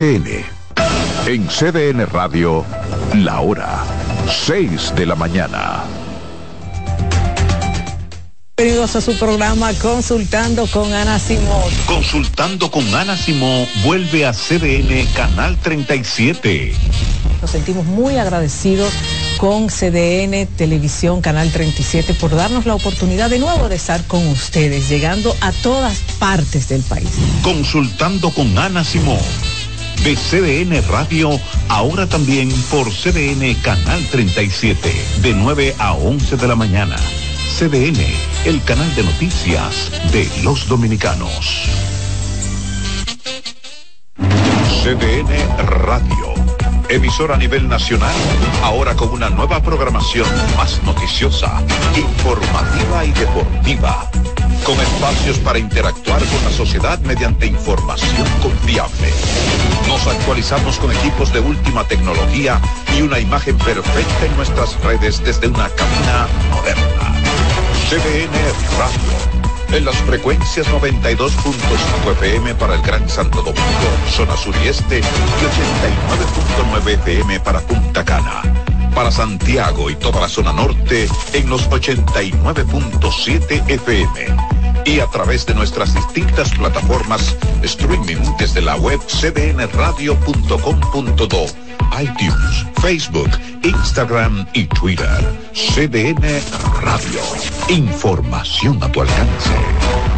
N. En CDN Radio, la hora 6 de la mañana. Bienvenidos a su programa Consultando con Ana Simón. Consultando con Ana Simón vuelve a CDN Canal 37. Nos sentimos muy agradecidos con CDN Televisión Canal 37 por darnos la oportunidad de nuevo de estar con ustedes, llegando a todas partes del país. Consultando con Ana Simón. De CDN Radio, ahora también por CDN Canal 37, de 9 a 11 de la mañana. CDN, el canal de noticias de los dominicanos. CDN Radio emisora a nivel nacional, ahora con una nueva programación más noticiosa, informativa y deportiva, con espacios para interactuar con la sociedad mediante información confiable. Nos actualizamos con equipos de última tecnología y una imagen perfecta en nuestras redes desde una cabina moderna. CDN Radio en las frecuencias 92.5 FM para el Gran Santo Domingo, zona sur y este, y 89.9 FM para Punta Cana. Para Santiago y toda la zona norte en los 89.7 FM. Y a través de nuestras distintas plataformas streaming desde la web cdnradio.com.do iTunes, Facebook, Instagram y Twitter. CDN Radio. Información a tu alcance.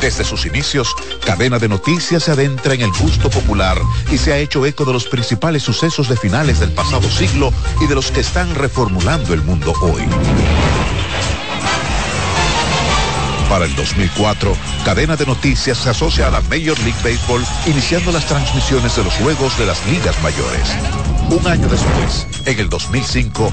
Desde sus inicios, Cadena de Noticias se adentra en el gusto popular y se ha hecho eco de los principales sucesos de finales del pasado siglo y de los que están reformulando el mundo hoy. Para el 2004, Cadena de Noticias se asocia a la Major League Baseball, iniciando las transmisiones de los juegos de las ligas mayores. Un año después, en el 2005,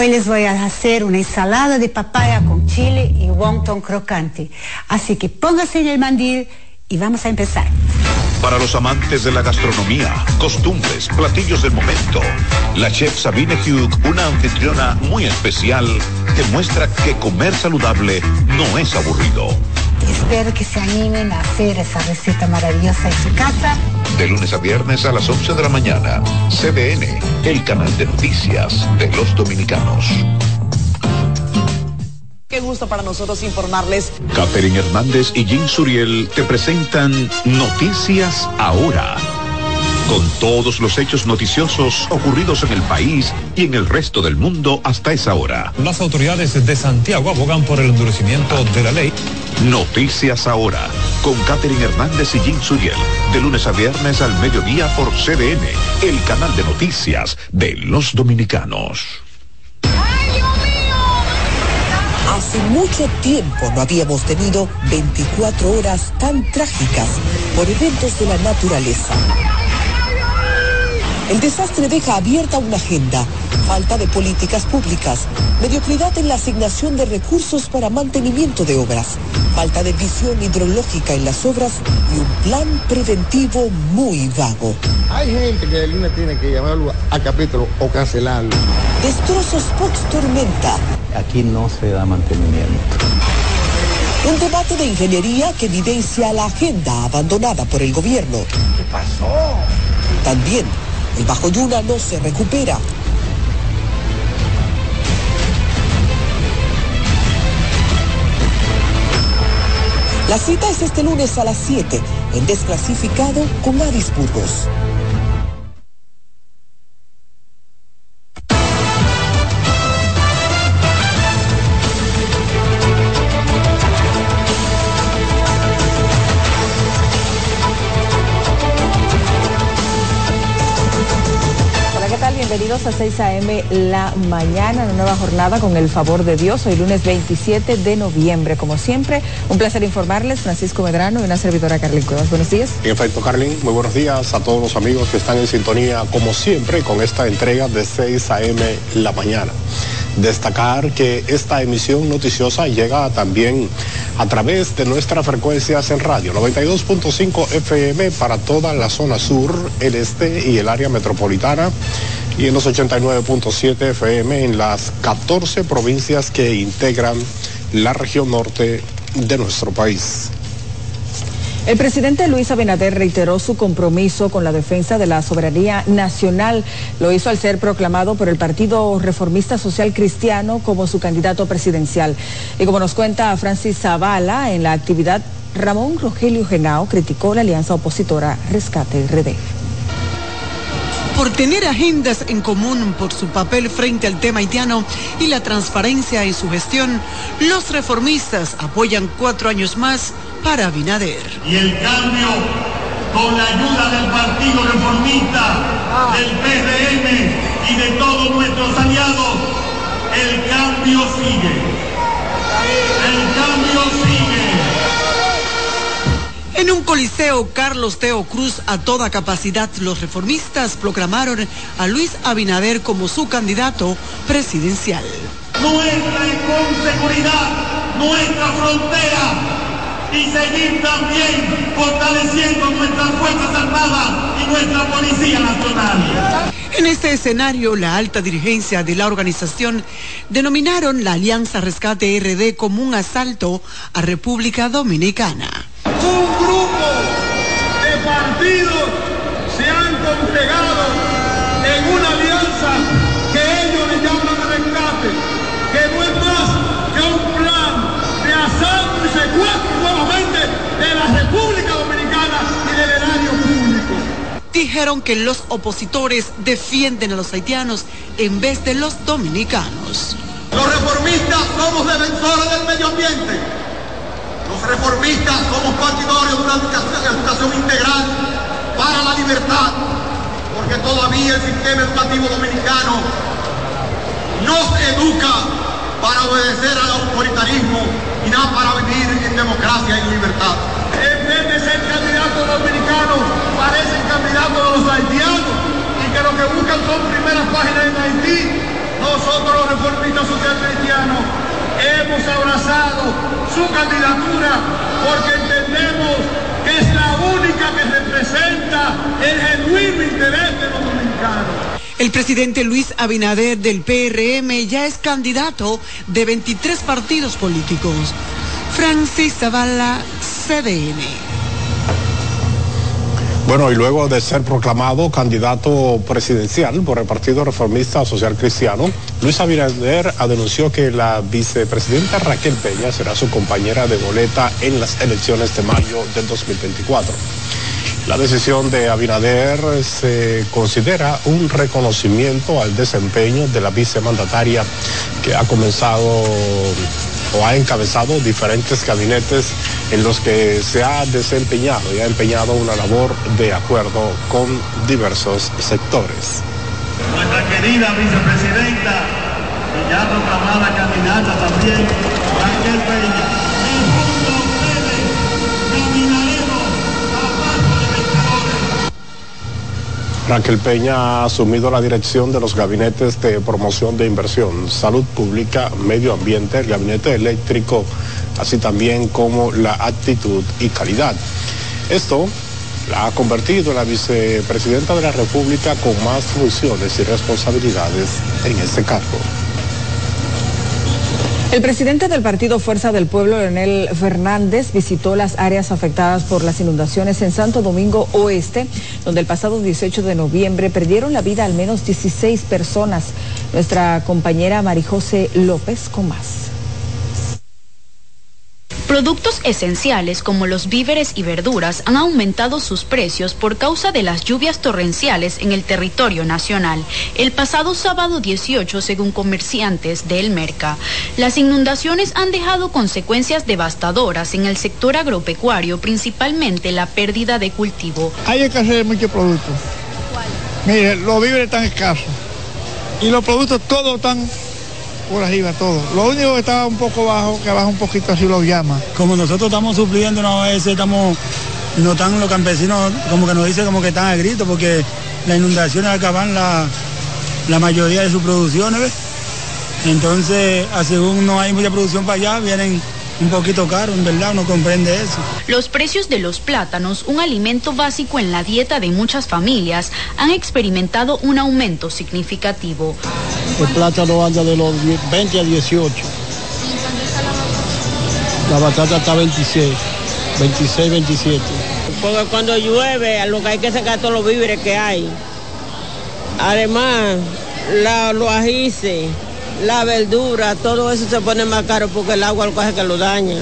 Hoy les voy a hacer una ensalada de papaya con chile y wonton crocante. Así que póngase en el mandil y vamos a empezar. Para los amantes de la gastronomía, costumbres, platillos del momento, la chef Sabine Hugh, una anfitriona muy especial, que muestra que comer saludable no es aburrido. Espero que se animen a hacer esa receta maravillosa en su casa. De lunes a viernes a las 11 de la mañana, CDN, el canal de noticias de los dominicanos. Qué gusto para nosotros informarles. Catherine Hernández y Jim Suriel te presentan Noticias Ahora. Con todos los hechos noticiosos ocurridos en el país y en el resto del mundo hasta esa hora. Las autoridades de Santiago abogan por el endurecimiento de la ley Noticias Ahora, con Catherine Hernández y Jim Suriel, de lunes a viernes al mediodía por CDN, el canal de noticias de los dominicanos. Hace mucho tiempo no habíamos tenido 24 horas tan trágicas por eventos de la naturaleza. El desastre deja abierta una agenda, falta de políticas públicas, mediocridad en la asignación de recursos para mantenimiento de obras, falta de visión hidrológica en las obras y un plan preventivo muy vago. Hay gente que el lunes tiene que llamarlo a capítulo o cancelarlo. Destrozos post tormenta. Aquí no se da mantenimiento. Un debate de ingeniería que evidencia la agenda abandonada por el gobierno. ¿Qué pasó? También el Bajo Yuna no se recupera. La cita es este lunes a las 7 en Desclasificado con Avis Burgos. Bienvenidos a 6 a.m. la mañana, una nueva jornada con el favor de Dios. Hoy lunes 27 de noviembre. Como siempre, un placer informarles, Francisco Medrano y una servidora Carlin Cuevas. Buenos días. En efecto, Carlin, muy buenos días a todos los amigos que están en sintonía, como siempre, con esta entrega de 6 a.m. la mañana. Destacar que esta emisión noticiosa llega también a través de nuestras frecuencias en radio, 92.5 FM para toda la zona sur, el este y el área metropolitana y en los 89.7 FM en las 14 provincias que integran la región norte de nuestro país. El presidente Luis Abinader reiteró su compromiso con la defensa de la soberanía nacional. Lo hizo al ser proclamado por el Partido Reformista Social Cristiano como su candidato presidencial. Y como nos cuenta Francis Zavala, en la actividad, Ramón Rogelio Genao criticó la alianza opositora Rescate RD por tener agendas en común por su papel frente al tema haitiano y la transparencia en su gestión, los reformistas apoyan cuatro años más para Abinader. Y el cambio, con la ayuda del Partido Reformista, del PRM y de todos nuestros aliados, el cambio sigue. El cambio sigue. En un coliseo Carlos Teo Cruz a toda capacidad, los reformistas proclamaron a Luis Abinader como su candidato presidencial. Nuestra seguridad, nuestra frontera y seguir también fortaleciendo nuestras Fuerzas Armadas y nuestra Policía Nacional. En este escenario, la alta dirigencia de la organización denominaron la Alianza Rescate RD como un asalto a República Dominicana un grupo de partidos se han congregado en una alianza que ellos le llaman rescate, que no es más que un plan de asalto y secuestro nuevamente de la República Dominicana y del erario público. Dijeron que los opositores defienden a los haitianos en vez de los dominicanos. Los reformistas somos defensores del medio ambiente reformistas somos partidarios de una educación, integral para la libertad, porque todavía el sistema educativo dominicano nos educa para obedecer al autoritarismo y no para vivir en democracia y libertad. En vez de ser candidatos dominicanos, parecen candidatos de los haitianos y que lo que buscan son primeras páginas en Haití. Nosotros los reformistas social cristianos hemos abrazado su candidatura porque entendemos que es la única que representa el genuino interés de los dominicanos. El presidente Luis Abinader del PRM ya es candidato de 23 partidos políticos. Francis Zavala, CDN. Bueno, y luego de ser proclamado candidato presidencial por el Partido Reformista Social Cristiano, Luis Abinader denunció que la vicepresidenta Raquel Peña será su compañera de boleta en las elecciones de mayo del 2024. La decisión de Abinader se considera un reconocimiento al desempeño de la vicemandataria que ha comenzado o ha encabezado diferentes gabinetes en los que se ha desempeñado y ha empeñado una labor de acuerdo con diversos sectores. Nuestra querida vicepresidenta y ya proclamada candidata también, Raquel Peña. Raquel Peña ha asumido la dirección de los gabinetes de promoción de inversión, salud pública, medio ambiente, el gabinete eléctrico, así también como la actitud y calidad. Esto la ha convertido en la vicepresidenta de la República con más funciones y responsabilidades en este cargo. El presidente del partido Fuerza del Pueblo, Leonel Fernández, visitó las áreas afectadas por las inundaciones en Santo Domingo Oeste, donde el pasado 18 de noviembre perdieron la vida al menos 16 personas. Nuestra compañera Marijose López con más. Productos esenciales como los víveres y verduras han aumentado sus precios por causa de las lluvias torrenciales en el territorio nacional. El pasado sábado 18, según comerciantes del Merca, las inundaciones han dejado consecuencias devastadoras en el sector agropecuario, principalmente la pérdida de cultivo. Hay escasez de muchos productos. Mire, los víveres están escasos y los productos todos están por arriba todo. Lo único que está un poco bajo, que baja un poquito así lo llama. Como nosotros estamos supliendo, a veces estamos, no están los campesinos, como que nos dicen como que están a grito, porque las inundaciones acaban la, la mayoría de sus producciones, ¿ves? Entonces, según no hay mucha producción para allá, vienen un poquito caro, en verdad, uno comprende eso. Los precios de los plátanos, un alimento básico en la dieta de muchas familias, han experimentado un aumento significativo. El plátano anda de los 20 a 18. La batata está 26, 26, 27. Porque cuando llueve, lo que hay que sacar todos los víveres que hay. Además, la, los ajíes la verdura, todo eso se pone más caro porque el agua lo coge que lo daña.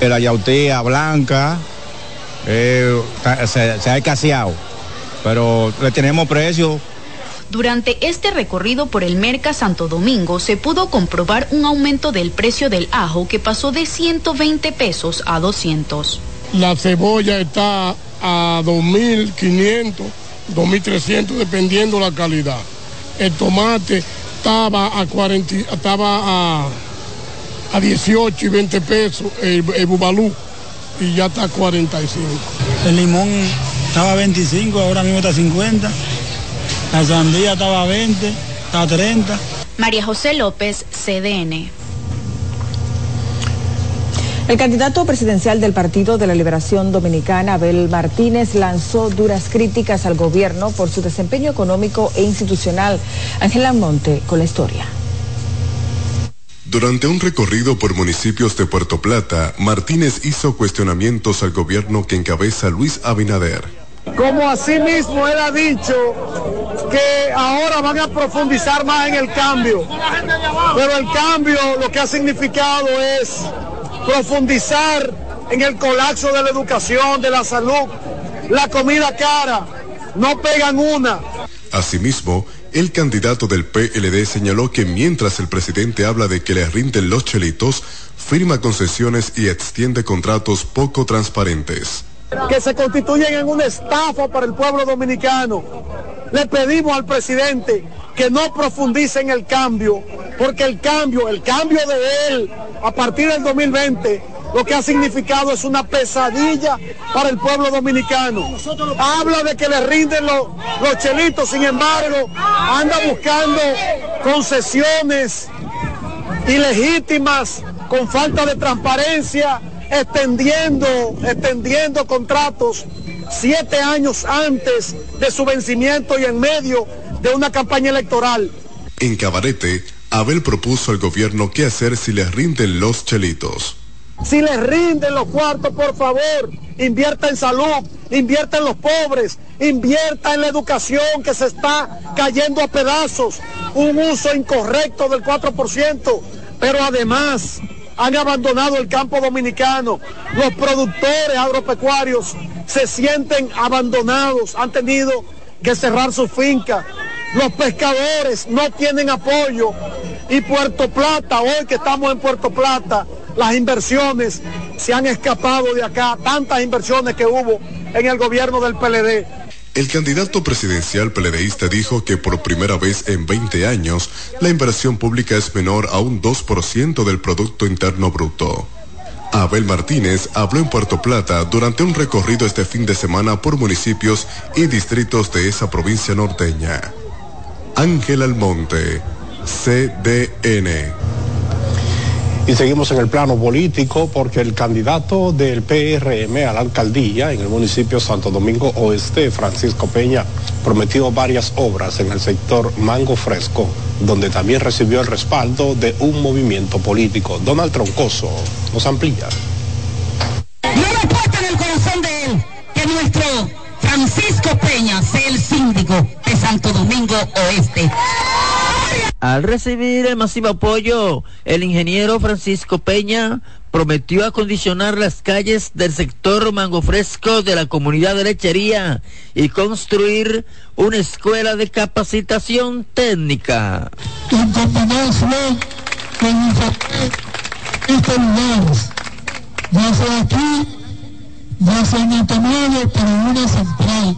La yautía blanca eh, se, se ha escaseado, pero le tenemos precio. Durante este recorrido por el Merca Santo Domingo se pudo comprobar un aumento del precio del ajo que pasó de 120 pesos a 200. La cebolla está a 2.500, 2.300 dependiendo la calidad. El tomate estaba a 40, estaba a, a 18 y 20 pesos el, el, bubalú y ya está a 45. El limón estaba a 25, ahora mismo está a 50. La sandía estaba a 20, está a 30. María José López, CDN. El candidato presidencial del Partido de la Liberación Dominicana, Abel Martínez, lanzó duras críticas al gobierno por su desempeño económico e institucional. Ángela Monte con la historia. Durante un recorrido por municipios de Puerto Plata, Martínez hizo cuestionamientos al gobierno que encabeza Luis Abinader. Como asimismo él ha dicho que ahora van a profundizar más en el cambio, pero el cambio lo que ha significado es profundizar en el colapso de la educación, de la salud, la comida cara, no pegan una. Asimismo, el candidato del PLD señaló que mientras el presidente habla de que le rinden los chelitos, firma concesiones y extiende contratos poco transparentes. Que se constituyen en una estafa para el pueblo dominicano. Le pedimos al presidente que no profundice en el cambio, porque el cambio, el cambio de él a partir del 2020, lo que ha significado es una pesadilla para el pueblo dominicano. Habla de que le rinden los, los chelitos, sin embargo, anda buscando concesiones ilegítimas con falta de transparencia, extendiendo, extendiendo contratos siete años antes de su vencimiento y en medio de una campaña electoral. En Cabarete, Abel propuso al gobierno qué hacer si les rinden los chelitos. Si les rinden los cuartos, por favor, invierta en salud, invierta en los pobres, invierta en la educación que se está cayendo a pedazos, un uso incorrecto del 4%, pero además han abandonado el campo dominicano. Los productores agropecuarios se sienten abandonados, han tenido que cerrar su finca. Los pescadores no tienen apoyo y Puerto Plata, hoy que estamos en Puerto Plata, las inversiones se han escapado de acá, tantas inversiones que hubo en el gobierno del PLD. El candidato presidencial peledeísta dijo que por primera vez en 20 años la inversión pública es menor a un 2% del Producto Interno Bruto. Abel Martínez habló en Puerto Plata durante un recorrido este fin de semana por municipios y distritos de esa provincia norteña. Ángel Almonte, CDN. Y seguimos en el plano político porque el candidato del PRM a la alcaldía en el municipio Santo Domingo Oeste, Francisco Peña, prometió varias obras en el sector Mango Fresco, donde también recibió el respaldo de un movimiento político. Donald Troncoso nos amplía. No me puesto en el corazón de él que nuestro Francisco Peña sea el síndico de Santo Domingo Oeste. Al recibir el masivo apoyo, el ingeniero Francisco Peña prometió acondicionar las calles del sector Mango Fresco de la comunidad de lechería y construir una escuela de capacitación técnica. Ya aquí, ya sea en pero una central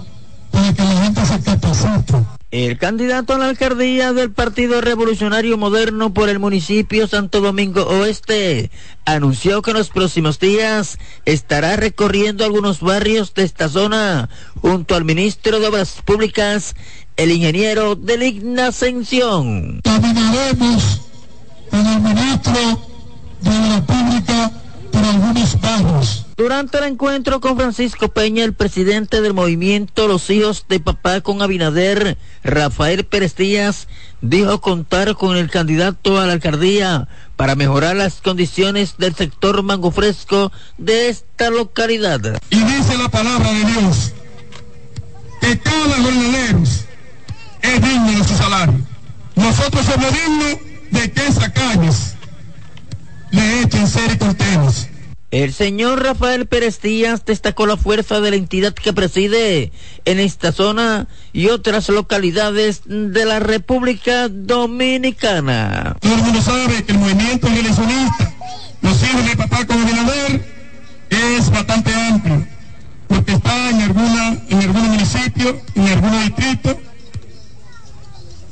para que la gente se capacite. El candidato a la alcaldía del Partido Revolucionario Moderno por el municipio Santo Domingo Oeste anunció que en los próximos días estará recorriendo algunos barrios de esta zona junto al ministro de Obras Públicas, el ingeniero de Ligna Ascensión. Caminaremos con el ministro de Obras Públicas por algunos barrios. Durante el encuentro con Francisco Peña, el presidente del movimiento Los Hijos de Papá con Abinader, Rafael Pérez Díaz, dijo contar con el candidato a la alcaldía para mejorar las condiciones del sector mango fresco de esta localidad. Y dice la palabra de Dios que cada jornalero es digno de su salario. Nosotros somos dignos de que esas calles le echen ser y cortenos el señor Rafael Pérez Díaz destacó la fuerza de la entidad que preside en esta zona y otras localidades de la República Dominicana. Todo el mundo sabe que el movimiento eleccionista, los hijos de papá con Abinader, es bastante amplio, porque está en alguna, en algún municipio, en algún distrito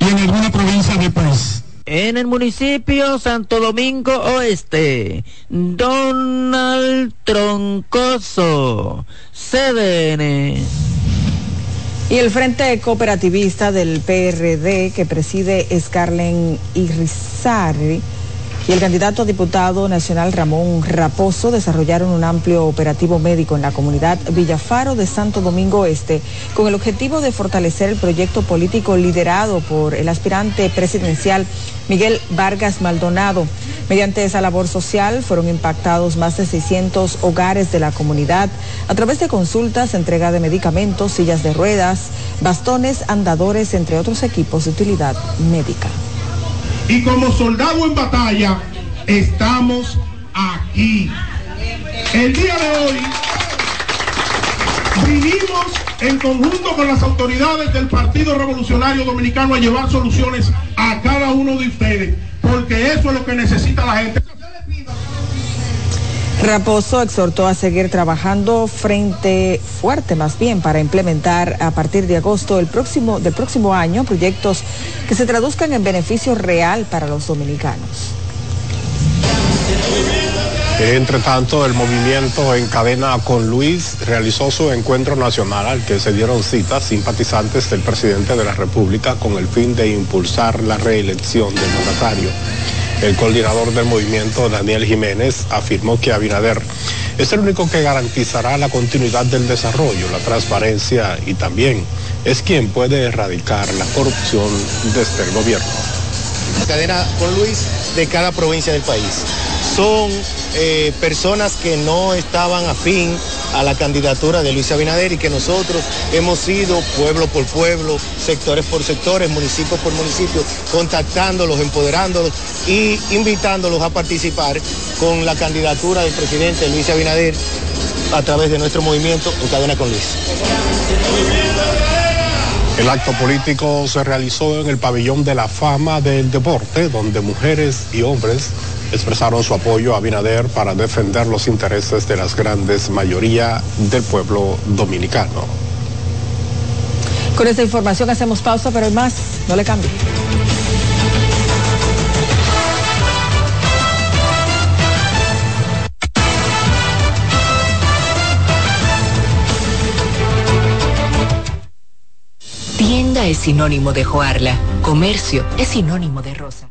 y en alguna provincia del país en el municipio Santo Domingo Oeste. Donald Troncoso, CDN. Y el Frente Cooperativista del PRD que preside Scarlen Irizarry y el candidato a diputado nacional Ramón Raposo desarrollaron un amplio operativo médico en la comunidad Villafaro de Santo Domingo Este con el objetivo de fortalecer el proyecto político liderado por el aspirante presidencial Miguel Vargas Maldonado. Mediante esa labor social fueron impactados más de 600 hogares de la comunidad a través de consultas, entrega de medicamentos, sillas de ruedas, bastones, andadores, entre otros equipos de utilidad médica y como soldado en batalla estamos aquí. El día de hoy vinimos en conjunto con las autoridades del Partido Revolucionario Dominicano a llevar soluciones a cada uno de ustedes, porque eso es lo que necesita la gente. Raposo exhortó a seguir trabajando frente fuerte más bien para implementar a partir de agosto próximo, del próximo año proyectos que se traduzcan en beneficio real para los dominicanos. Entre tanto, el movimiento en cadena con Luis realizó su encuentro nacional al que se dieron citas simpatizantes del presidente de la República con el fin de impulsar la reelección del mandatario. El coordinador del movimiento, Daniel Jiménez, afirmó que Abinader es el único que garantizará la continuidad del desarrollo, la transparencia y también es quien puede erradicar la corrupción desde el gobierno. Cadena con Luis de cada provincia del país. Son eh, personas que no estaban afín a la candidatura de Luis Abinader y que nosotros hemos ido pueblo por pueblo, sectores por sectores, municipio por municipio, contactándolos, empoderándolos y invitándolos a participar con la candidatura del presidente Luis Abinader a través de nuestro movimiento en cadena con Luis. El acto político se realizó en el pabellón de la fama del deporte, donde mujeres y hombres expresaron su apoyo a Binader para defender los intereses de las grandes mayoría del pueblo dominicano. Con esta información hacemos pausa, pero hay más, no le cambie. Tienda es sinónimo de Joarla. Comercio es sinónimo de Rosa.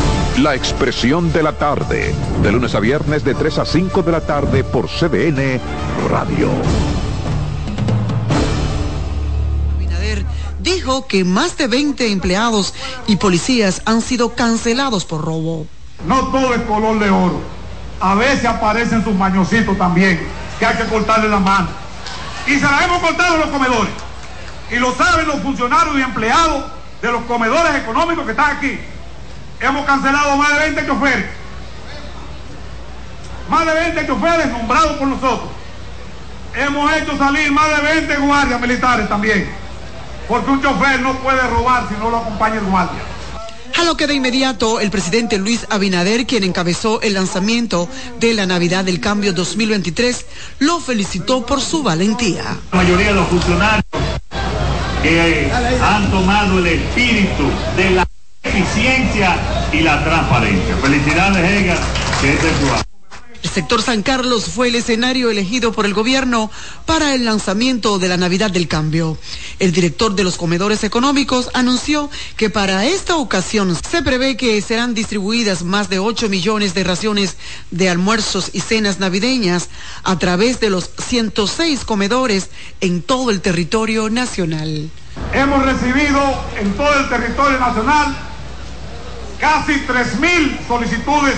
La expresión de la tarde, de lunes a viernes de 3 a 5 de la tarde por CDN Radio. Abinader dijo que más de 20 empleados y policías han sido cancelados por robo. No todo es color de oro. A veces aparecen sus mañositos también, que hay que cortarle la mano. Y se la hemos cortado en los comedores. Y lo saben los funcionarios y empleados de los comedores económicos que están aquí hemos cancelado más de 20 choferes. Más de 20 choferes nombrados por nosotros. Hemos hecho salir más de 20 guardias militares también. Porque un chofer no puede robar si no lo acompaña el guardia. A lo que de inmediato el presidente Luis Abinader, quien encabezó el lanzamiento de la Navidad del Cambio 2023, lo felicitó por su valentía. La mayoría de los funcionarios que han tomado el espíritu de la eficiencia y la transparencia. Felicidades, Edgar, que es de tu el sector San Carlos fue el escenario elegido por el gobierno para el lanzamiento de la Navidad del Cambio. El director de los comedores económicos anunció que para esta ocasión se prevé que serán distribuidas más de 8 millones de raciones de almuerzos y cenas navideñas a través de los 106 comedores en todo el territorio nacional. Hemos recibido en todo el territorio nacional casi 3.000 solicitudes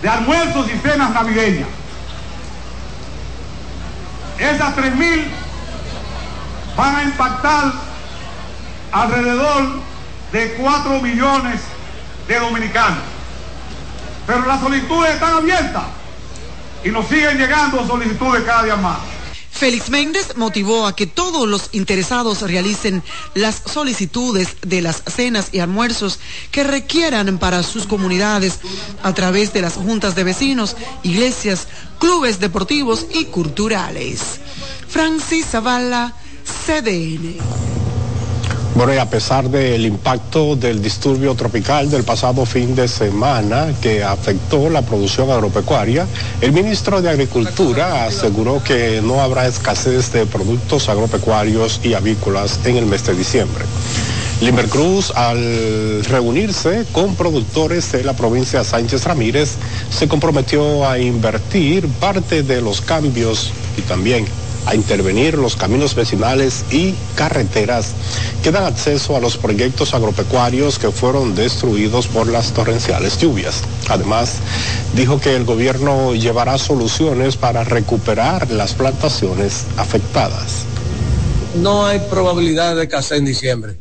de almuerzos y cenas navideñas. Esas 3.000 van a impactar alrededor de 4 millones de dominicanos. Pero las solicitudes están abiertas y nos siguen llegando solicitudes cada día más. Félix Méndez motivó a que todos los interesados realicen las solicitudes de las cenas y almuerzos que requieran para sus comunidades a través de las juntas de vecinos, iglesias, clubes deportivos y culturales. Francis Zavala, CDN. Bueno, y a pesar del impacto del disturbio tropical del pasado fin de semana que afectó la producción agropecuaria, el ministro de Agricultura aseguró que no habrá escasez de productos agropecuarios y avícolas en el mes de diciembre. Limber Cruz, al reunirse con productores de la provincia Sánchez Ramírez, se comprometió a invertir parte de los cambios y también a intervenir los caminos vecinales y carreteras que dan acceso a los proyectos agropecuarios que fueron destruidos por las torrenciales lluvias. Además, dijo que el gobierno llevará soluciones para recuperar las plantaciones afectadas. No hay probabilidad de casar en diciembre,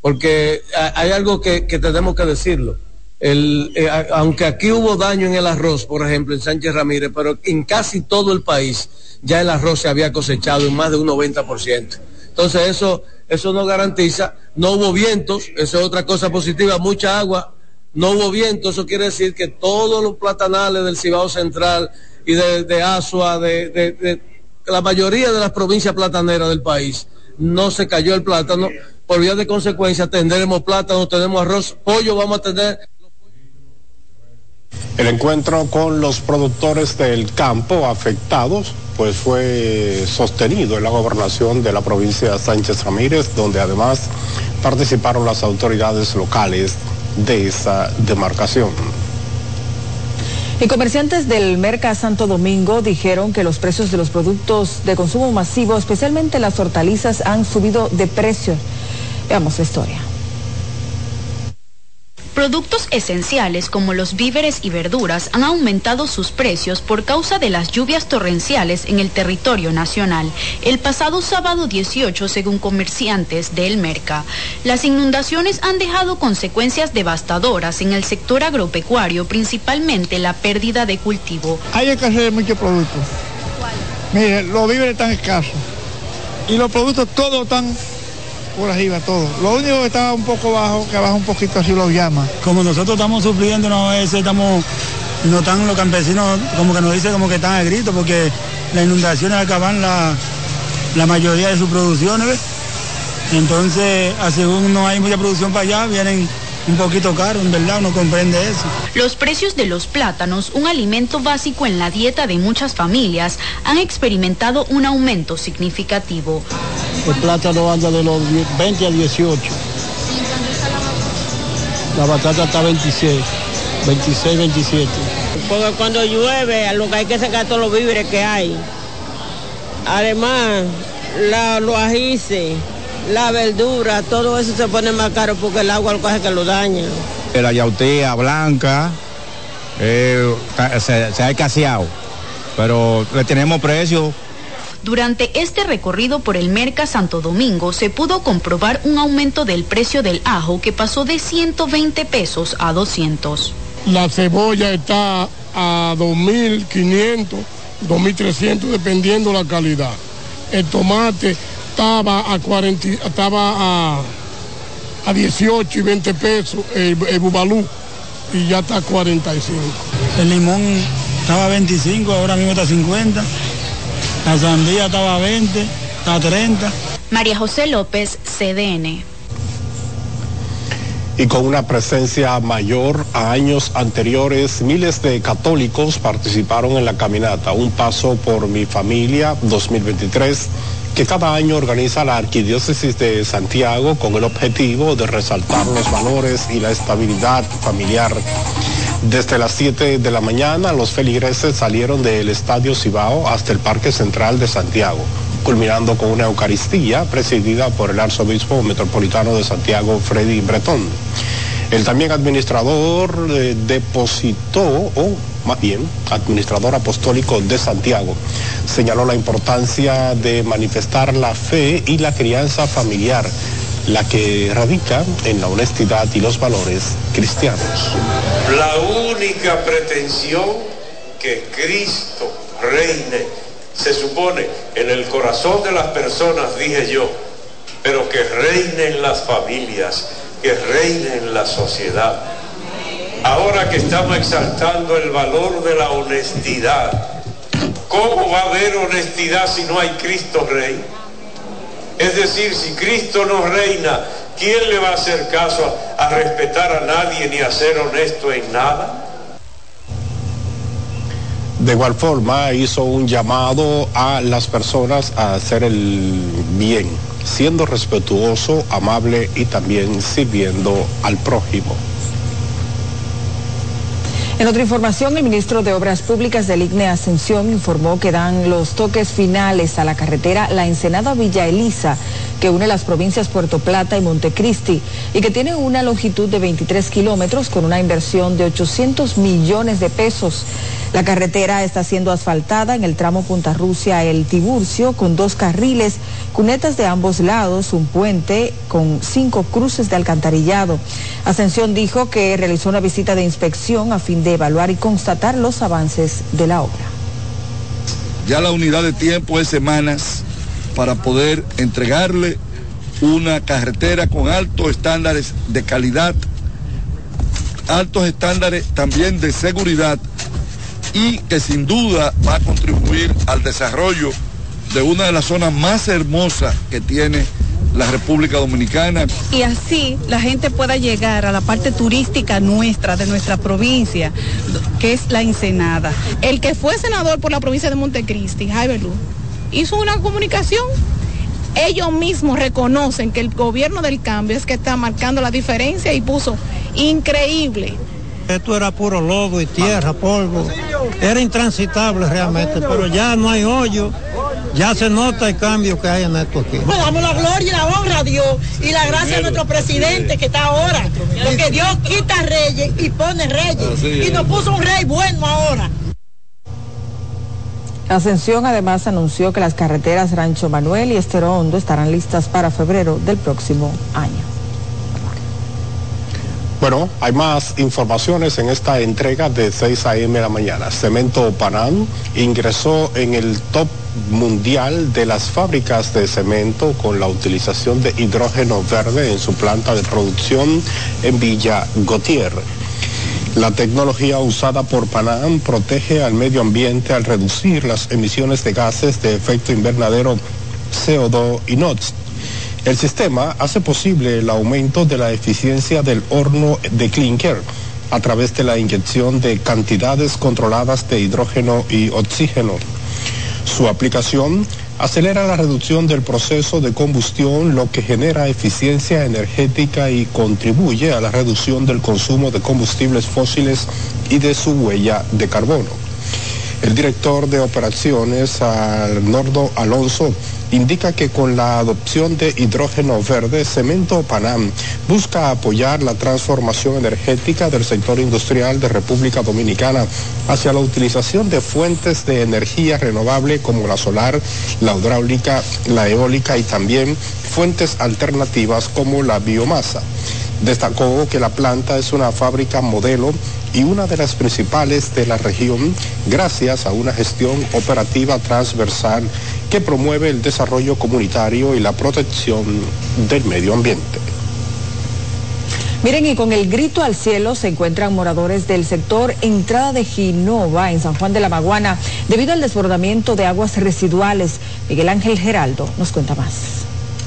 porque hay algo que, que tenemos que decirlo. Eh, aunque aquí hubo daño en el arroz, por ejemplo, en Sánchez Ramírez, pero en casi todo el país ya el arroz se había cosechado en más de un 90%. Entonces eso, eso no garantiza, no hubo vientos, eso es otra cosa positiva, mucha agua, no hubo viento, eso quiere decir que todos los platanales del Cibao Central y de, de Asua, de, de, de la mayoría de las provincias plataneras del país, no se cayó el plátano, por vía de consecuencia tendremos plátano, tenemos arroz, pollo, vamos a tener el encuentro con los productores del campo afectados pues fue sostenido en la gobernación de la provincia de Sánchez Ramírez, donde además participaron las autoridades locales de esa demarcación. Y comerciantes del Merca Santo Domingo dijeron que los precios de los productos de consumo masivo, especialmente las hortalizas, han subido de precio. Veamos la historia. Productos esenciales como los víveres y verduras han aumentado sus precios por causa de las lluvias torrenciales en el territorio nacional. El pasado sábado 18, según comerciantes del Merca, las inundaciones han dejado consecuencias devastadoras en el sector agropecuario, principalmente la pérdida de cultivo. Hay escasez de muchos productos. Mire, los víveres están escasos y los productos todos están por arriba todo. Lo único que está un poco bajo, que baja un poquito así los llama. Como nosotros estamos sufriendo, no a veces estamos, no están los campesinos, como que nos dicen como que están a grito, porque las inundaciones acaban la, la mayoría de sus producciones, ¿ves? Entonces, según no hay mucha producción para allá, vienen un poquito caro, en verdad, uno comprende eso. Los precios de los plátanos, un alimento básico en la dieta de muchas familias, han experimentado un aumento significativo. El plátano anda de los 20 a 18. La batata está 26, 26, 27. Porque cuando llueve, lo que hay que sacar todos los víveres que hay. Además, la, los ajíes, la verdura, todo eso se pone más caro porque el agua lo coge que lo daña. La yautía blanca eh, se, se ha escaseado, pero le tenemos precio durante este recorrido por el Merca Santo Domingo se pudo comprobar un aumento del precio del ajo que pasó de 120 pesos a 200. La cebolla está a 2.500, 2.300 dependiendo la calidad. El tomate estaba a 40, estaba a, a 18 y 20 pesos el, el bubalú y ya está a 45. El limón estaba a 25, ahora mismo está a 50. La sandía estaba a 20, a 30. María José López, CDN. Y con una presencia mayor a años anteriores, miles de católicos participaron en la caminata Un Paso por mi Familia 2023, que cada año organiza la Arquidiócesis de Santiago con el objetivo de resaltar los valores y la estabilidad familiar. Desde las 7 de la mañana, los feligreses salieron del Estadio Cibao hasta el Parque Central de Santiago, culminando con una Eucaristía presidida por el Arzobispo Metropolitano de Santiago, Freddy Bretón. El también administrador eh, depositó, o más bien administrador apostólico de Santiago, señaló la importancia de manifestar la fe y la crianza familiar la que radica en la honestidad y los valores cristianos. La única pretensión que Cristo reine se supone en el corazón de las personas, dije yo, pero que reine en las familias, que reine en la sociedad. Ahora que estamos exaltando el valor de la honestidad, ¿cómo va a haber honestidad si no hay Cristo Rey? Es decir, si Cristo no reina, ¿quién le va a hacer caso a, respetar a nadie ni a ser honesto en nada? De igual forma, hizo un llamado a las personas a hacer el bien, siendo respetuoso, amable y también sirviendo al prójimo. En otra información, el ministro de Obras Públicas del IGNE Ascensión informó que dan los toques finales a la carretera La Ensenada Villa Elisa, que une las provincias Puerto Plata y Montecristi, y que tiene una longitud de 23 kilómetros con una inversión de 800 millones de pesos. La carretera está siendo asfaltada en el tramo Punta Rusia El Tiburcio con dos carriles, cunetas de ambos lados, un puente con cinco cruces de alcantarillado. Ascensión dijo que realizó una visita de inspección a fin de evaluar y constatar los avances de la obra. Ya la unidad de tiempo es semanas para poder entregarle una carretera con altos estándares de calidad, altos estándares también de seguridad y que sin duda va a contribuir al desarrollo de una de las zonas más hermosas que tiene la República Dominicana. Y así la gente pueda llegar a la parte turística nuestra, de nuestra provincia, que es la Ensenada. El que fue senador por la provincia de Montecristi, Jaime Luz, hizo una comunicación. Ellos mismos reconocen que el gobierno del cambio es que está marcando la diferencia y puso increíble. Esto era puro lodo y tierra, polvo. Era intransitable realmente, pero ya no hay hoyo. Ya se nota el cambio que hay en esto aquí. Pues damos la gloria y la honra a Dios y la gracia a nuestro presidente que está ahora. Porque Dios quita reyes y pone reyes. Y nos puso un rey bueno ahora. Ascensión además anunció que las carreteras Rancho Manuel y Estero Hondo estarán listas para febrero del próximo año. Bueno, hay más informaciones en esta entrega de 6 a.m. de la mañana. Cemento Panam ingresó en el top mundial de las fábricas de cemento con la utilización de hidrógeno verde en su planta de producción en Villa Gautier. La tecnología usada por Panam protege al medio ambiente al reducir las emisiones de gases de efecto invernadero CO2 y NOx. El sistema hace posible el aumento de la eficiencia del horno de clinker a través de la inyección de cantidades controladas de hidrógeno y oxígeno. Su aplicación acelera la reducción del proceso de combustión, lo que genera eficiencia energética y contribuye a la reducción del consumo de combustibles fósiles y de su huella de carbono. El director de operaciones, Arnoldo Alonso, indica que con la adopción de hidrógeno verde, Cemento Panam busca apoyar la transformación energética del sector industrial de República Dominicana hacia la utilización de fuentes de energía renovable como la solar, la hidráulica, la eólica y también fuentes alternativas como la biomasa. Destacó que la planta es una fábrica modelo y una de las principales de la región gracias a una gestión operativa transversal que promueve el desarrollo comunitario y la protección del medio ambiente. Miren, y con el grito al cielo se encuentran moradores del sector entrada de Ginova en San Juan de la Maguana debido al desbordamiento de aguas residuales. Miguel Ángel Geraldo nos cuenta más.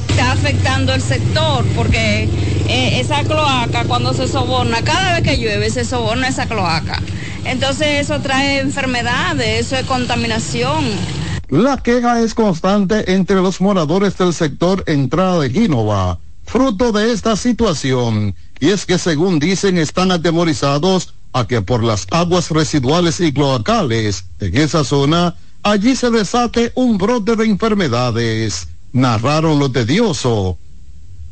Está afectando el sector porque eh, esa cloaca cuando se soborna, cada vez que llueve se soborna esa cloaca. Entonces eso trae enfermedades, eso es contaminación. La queja es constante entre los moradores del sector entrada de Gínova, fruto de esta situación, y es que según dicen están atemorizados a que por las aguas residuales y cloacales en esa zona, allí se desate un brote de enfermedades. Narraron lo tedioso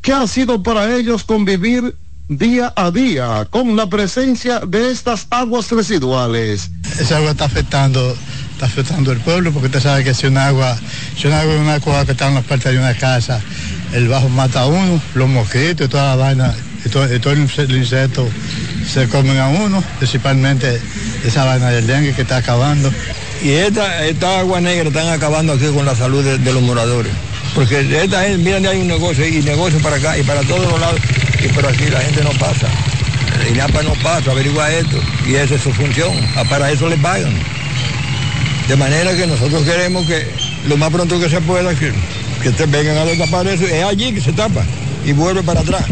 que ha sido para ellos convivir día a día con la presencia de estas aguas residuales. Esa agua está afectando está afectando el pueblo porque usted sabe que si un agua, si un agua una agua que está en la puerta de una casa, el bajo mata a uno, los mosquitos toda la vaina, y todo, y todo se comen a uno, principalmente esa vaina del dengue que está acabando. Y esta, esta agua negra están acabando aquí con la salud de, los moradores. Porque esta gente, miren, hay un negocio y negocio para acá y para todos los lados, y pero aquí la gente no pasa. El INAPA no pasa, averigua esto, y esa es su función, ah, para eso le pagan. De manera que nosotros queremos que lo más pronto que se pueda, que, que te vengan a destapar eso, es allí que se tapa y vuelve para atrás.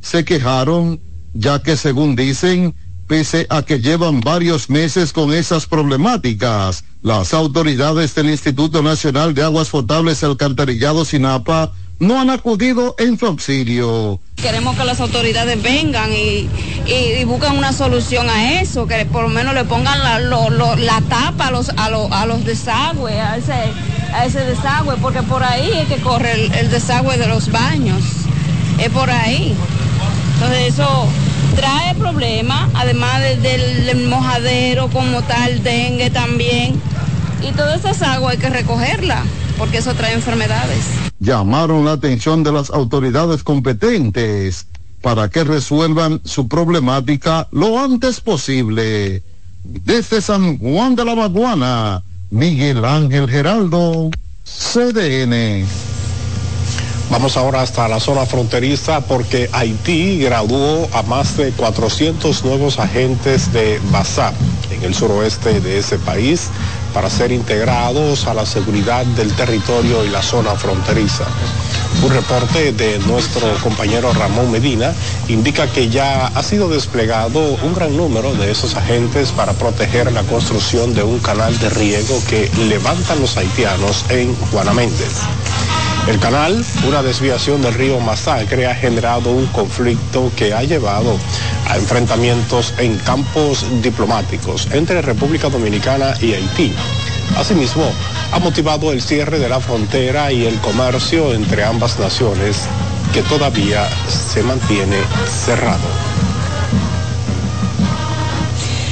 Se quejaron, ya que según dicen, pese a que llevan varios meses con esas problemáticas, las autoridades del Instituto Nacional de Aguas Potables Alcantarillado Sinapa no han acudido en su auxilio. queremos que las autoridades vengan y, y, busquen una solución a eso, que por lo menos le pongan la, la tapa a los, a, a los desagües, a ese, a ese desagüe, porque por ahí es que corre el, desagüe de los baños, es por ahí. Entonces eso trae problemas, además del mojadero como tal, dengue también. Y toda esa agua hay que recogerla, porque eso trae enfermedades. Llamaron la atención de las autoridades competentes para que resuelvan su problemática lo antes posible. Desde San Juan de la Maguana, Miguel Ángel Geraldo, CDN. Vamos ahora hasta la zona fronteriza porque Haití graduó a más de 400 nuevos agentes de BASAP en el suroeste de ese país para ser integrados a la seguridad del territorio y la zona fronteriza. Un reporte de nuestro compañero Ramón Medina indica que ya ha sido desplegado un gran número de esos agentes para proteger la construcción de un canal de riego que levantan los haitianos en Juana Méndez. El canal, una desviación del río Masacre, ha generado un conflicto que ha llevado a enfrentamientos en campos diplomáticos entre República Dominicana y Haití. Asimismo, ha motivado el cierre de la frontera y el comercio entre ambas naciones que todavía se mantiene cerrado.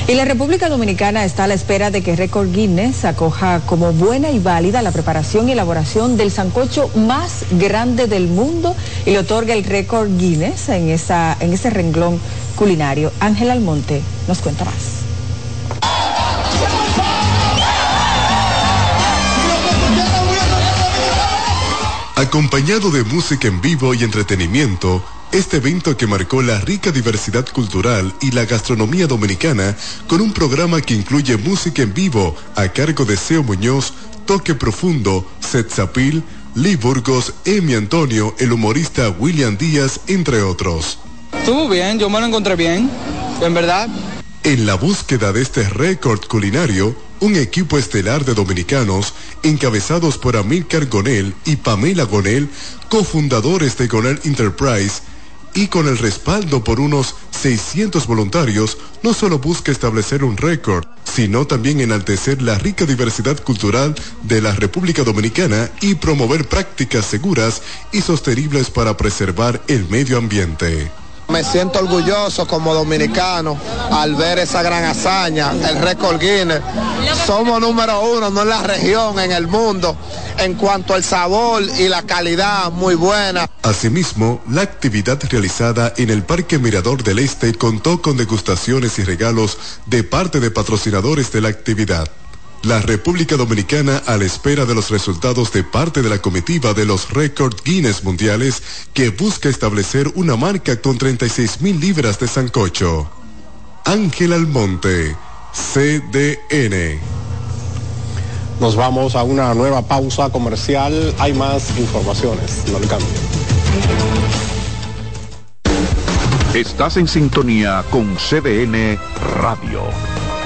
Y la República Dominicana está a la espera de que Record Guinness acoja como buena y válida la preparación y elaboración del sancocho más grande del mundo y le otorga el Record Guinness en, esa, en ese renglón culinario. Ángel Almonte nos cuenta más. Acompañado de música en vivo y entretenimiento, este evento que marcó la rica diversidad cultural y la gastronomía dominicana con un programa que incluye música en vivo a cargo de Seo Muñoz, Toque Profundo, Setzapil, Lee Burgos, Emi Antonio, el humorista William Díaz, entre otros. Estuvo bien, yo me lo encontré bien, en verdad. En la búsqueda de este récord culinario, un equipo estelar de dominicanos, encabezados por Amílcar Gonel y Pamela Gonel, cofundadores de Gonel Enterprise, y con el respaldo por unos 600 voluntarios, no solo busca establecer un récord, sino también enaltecer la rica diversidad cultural de la República Dominicana y promover prácticas seguras y sostenibles para preservar el medio ambiente. Me siento orgulloso como dominicano al ver esa gran hazaña, el récord Guinness. Somos número uno, no en la región, en el mundo, en cuanto al sabor y la calidad muy buena. Asimismo, la actividad realizada en el Parque Mirador del Este contó con degustaciones y regalos de parte de patrocinadores de la actividad. La República Dominicana a la espera de los resultados de parte de la comitiva de los récord Guinness mundiales que busca establecer una marca con 36 mil libras de sancocho. Ángel Almonte, CDN. Nos vamos a una nueva pausa comercial. Hay más informaciones. No le. Estás en sintonía con CDN Radio.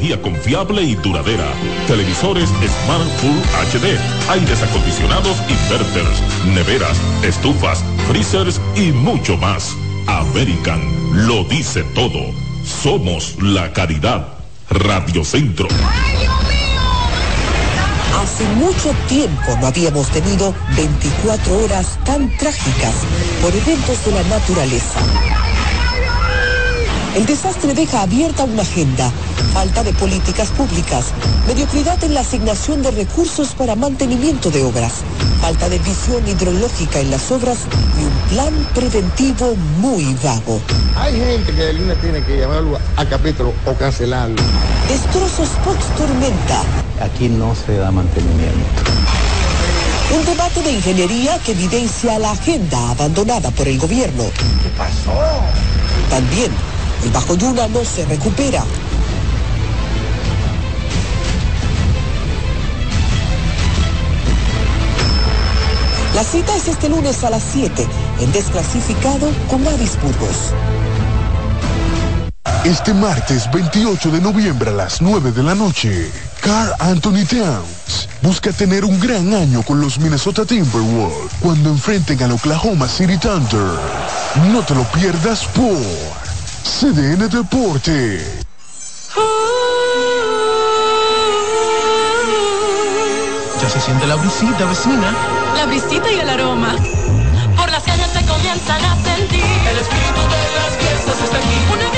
tecnología confiable y duradera. Televisores Smart Full HD, aires acondicionados, inverters, neveras, estufas, freezers y mucho más. American lo dice todo. Somos la caridad. Radio Centro. Hace mucho tiempo no habíamos tenido 24 horas tan trágicas por eventos de la naturaleza. El desastre deja abierta una agenda, falta de políticas públicas, mediocridad en la asignación de recursos para mantenimiento de obras, falta de visión hidrológica en las obras y un plan preventivo muy vago. Hay gente que el lunes tiene que llamarlo a capítulo o cancelarlo. Destrozos post tormenta. Aquí no se da mantenimiento. Un debate de ingeniería que evidencia la agenda abandonada por el gobierno. ¿Qué pasó? También, el Bajo Yuna no se recupera. La cita es este lunes a las 7 en Desclasificado con Avis Burgos. Este martes 28 de noviembre a las 9 de la noche, Carl Anthony Towns busca tener un gran año con los Minnesota Timberwolves cuando enfrenten al Oklahoma City Thunder. No te lo pierdas por CDN Deporte. Ya se siente la brisita, vecina. La brisita y el aroma. Por las calles se comienzan a sentir. El espíritu de las fiestas está aquí. Una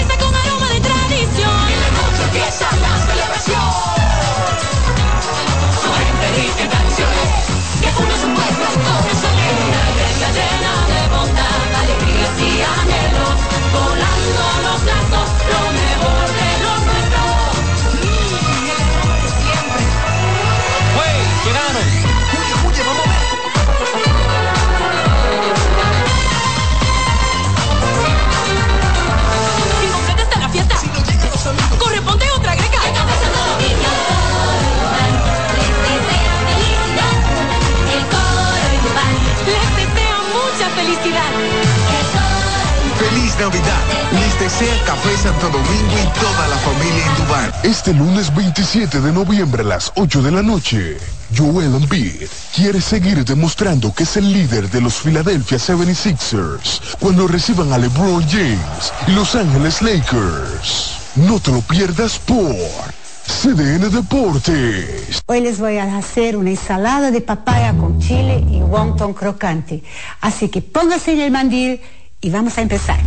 Lord Navidad! Les desea Café Santo Domingo y toda la familia en Dubán. Este lunes 27 de noviembre a las 8 de la noche, Joel Embiid quiere seguir demostrando que es el líder de los Philadelphia 76ers cuando reciban a LeBron James y Los Ángeles Lakers. No te lo pierdas por CDN Deportes. Hoy les voy a hacer una ensalada de papaya con chile y wonton crocante. Así que póngase en el mandil y vamos a empezar.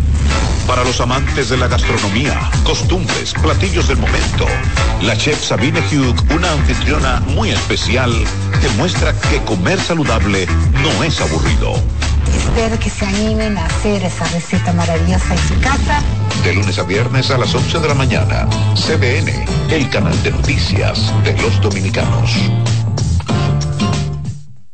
Para los amantes de la gastronomía, costumbres, platillos del momento, la chef Sabine Hugh, una anfitriona muy especial, demuestra que comer saludable no es aburrido. Espero que se animen a hacer esa receta maravillosa en su casa. De lunes a viernes a las 11 de la mañana, CDN, el canal de noticias de los dominicanos.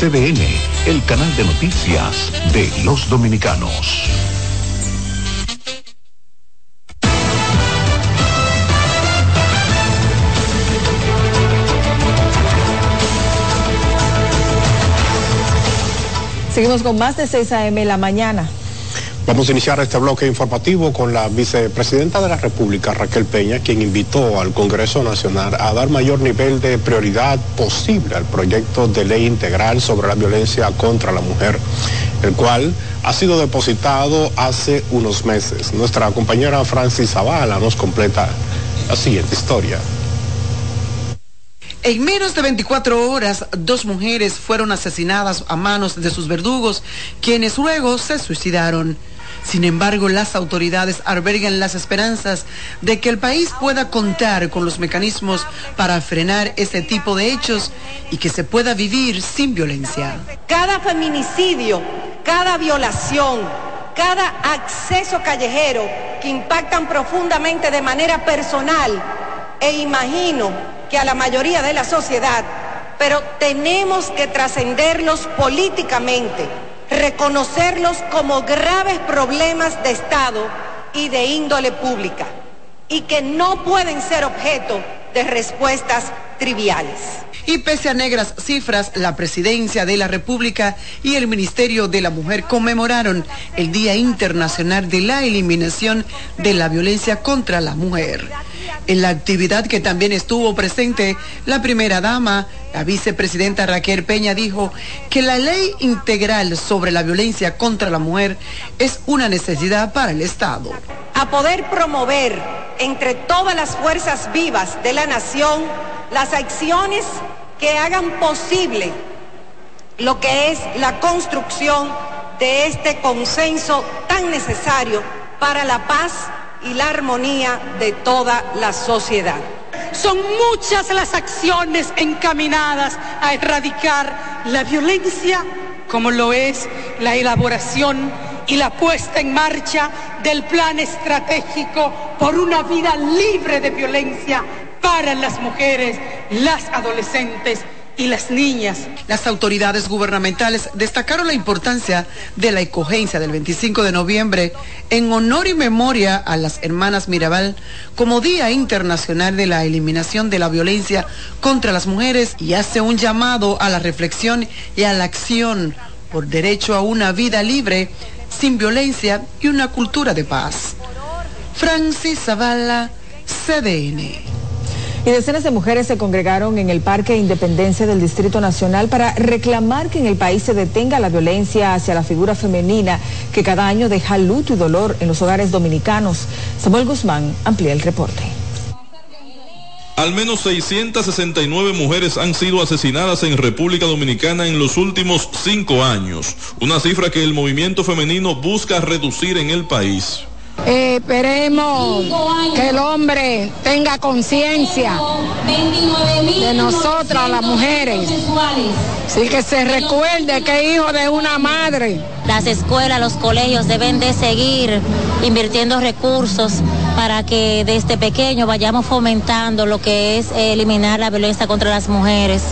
CDN, el canal de noticias de los dominicanos. Seguimos con más de 6 a.m. la mañana. Vamos a iniciar este bloque informativo con la vicepresidenta de la República, Raquel Peña, quien invitó al Congreso Nacional a dar mayor nivel de prioridad posible al proyecto de ley integral sobre la violencia contra la mujer, el cual ha sido depositado hace unos meses. Nuestra compañera Francis Zavala nos completa la siguiente historia. En menos de 24 horas, dos mujeres fueron asesinadas a manos de sus verdugos, quienes luego se suicidaron. Sin embargo, las autoridades albergan las esperanzas de que el país pueda contar con los mecanismos para frenar este tipo de hechos y que se pueda vivir sin violencia. Cada feminicidio, cada violación, cada acceso callejero que impactan profundamente de manera personal e imagino que a la mayoría de la sociedad, pero tenemos que trascenderlos políticamente, reconocerlos como graves problemas de Estado y de índole pública, y que no pueden ser objeto de respuestas triviales. Y pese a negras cifras, la Presidencia de la República y el Ministerio de la Mujer conmemoraron el Día Internacional de la Eliminación de la Violencia contra la Mujer. En la actividad que también estuvo presente la primera dama, la vicepresidenta Raquel Peña dijo que la ley integral sobre la violencia contra la mujer es una necesidad para el Estado. A poder promover entre todas las fuerzas vivas de la nación las acciones que hagan posible lo que es la construcción de este consenso tan necesario para la paz y la armonía de toda la sociedad. Son muchas las acciones encaminadas a erradicar la violencia, como lo es la elaboración y la puesta en marcha del plan estratégico por una vida libre de violencia para las mujeres, las adolescentes y las niñas. Las autoridades gubernamentales destacaron la importancia de la ecogencia del 25 de noviembre en honor y memoria a las hermanas Mirabal como Día Internacional de la Eliminación de la Violencia contra las Mujeres y hace un llamado a la reflexión y a la acción por derecho a una vida libre, sin violencia y una cultura de paz. Francis Zavala, CDN. Y decenas de mujeres se congregaron en el Parque Independencia del Distrito Nacional para reclamar que en el país se detenga la violencia hacia la figura femenina que cada año deja luto y dolor en los hogares dominicanos. Samuel Guzmán amplía el reporte. Al menos 669 mujeres han sido asesinadas en República Dominicana en los últimos cinco años, una cifra que el movimiento femenino busca reducir en el país. Eh, esperemos que el hombre tenga conciencia de nosotras, las mujeres. Sí, que se recuerde que es hijo de una madre. Las escuelas, los colegios deben de seguir invirtiendo recursos para que desde pequeño vayamos fomentando lo que es eliminar la violencia contra las mujeres.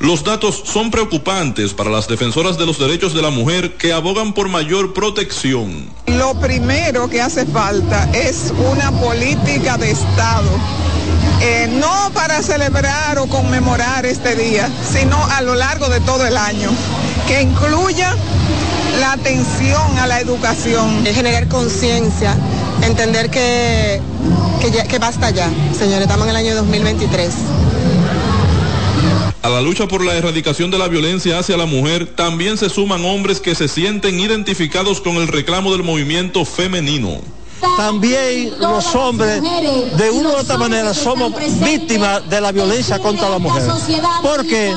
Los datos son preocupantes para las defensoras de los derechos de la mujer que abogan por mayor protección. Lo primero que hace falta es una política de Estado. Eh, no para celebrar o conmemorar este día, sino a lo largo de todo el año, que incluya la atención a la educación. generar conciencia, entender que, que, ya- que basta ya, señores, estamos en el año 2023. A la lucha por la erradicación de la violencia hacia la mujer también se suman hombres que se sienten identificados con el reclamo del movimiento femenino. También los hombres, de una u otra manera, somos víctimas de la violencia contra la mujer. ¿Por qué?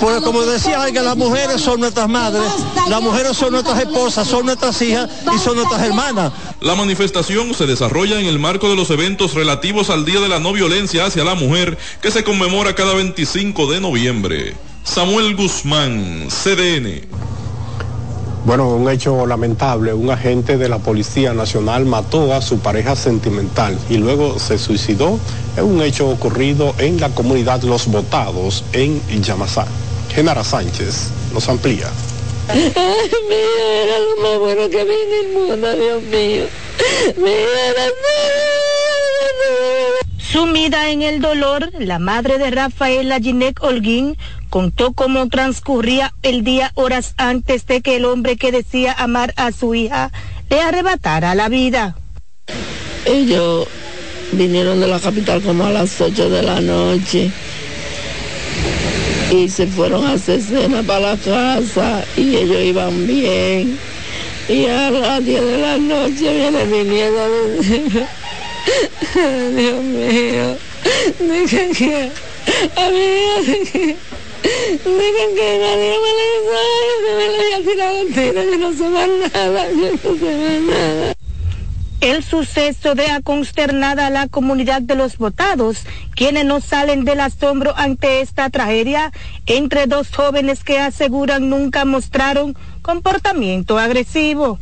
Porque como decía alguien, las mujeres son nuestras madres, las mujeres son nuestras esposas, son nuestras hijas y son nuestras hermanas. La manifestación se desarrolla en el marco de los eventos relativos al Día de la No Violencia hacia la Mujer que se conmemora cada 25 de noviembre. Samuel Guzmán, CDN. Bueno, un hecho lamentable. Un agente de la Policía Nacional mató a su pareja sentimental y luego se suicidó. Es un hecho ocurrido en la comunidad Los Botados en Yamasá. Genara Sánchez nos amplía. Mira, era lo más bueno que el mundo, Dios mío. Mira, Sumida en el dolor, la madre de Rafaela Ginette Holguín contó cómo transcurría el día horas antes de que el hombre que decía amar a su hija le arrebatara la vida. Ellos vinieron de la capital como a las 8 de la noche y se fueron a hacer cena para la casa y ellos iban bien. Y a las 10 de la noche viene mi nieta. Dios mío, que a mí digan que nadie me le me le había tirado el tiro, yo no sé más nada, yo no sé más nada. El suceso deja consternada a la comunidad de los votados, quienes no salen del asombro ante esta tragedia entre dos jóvenes que aseguran nunca mostraron comportamiento agresivo.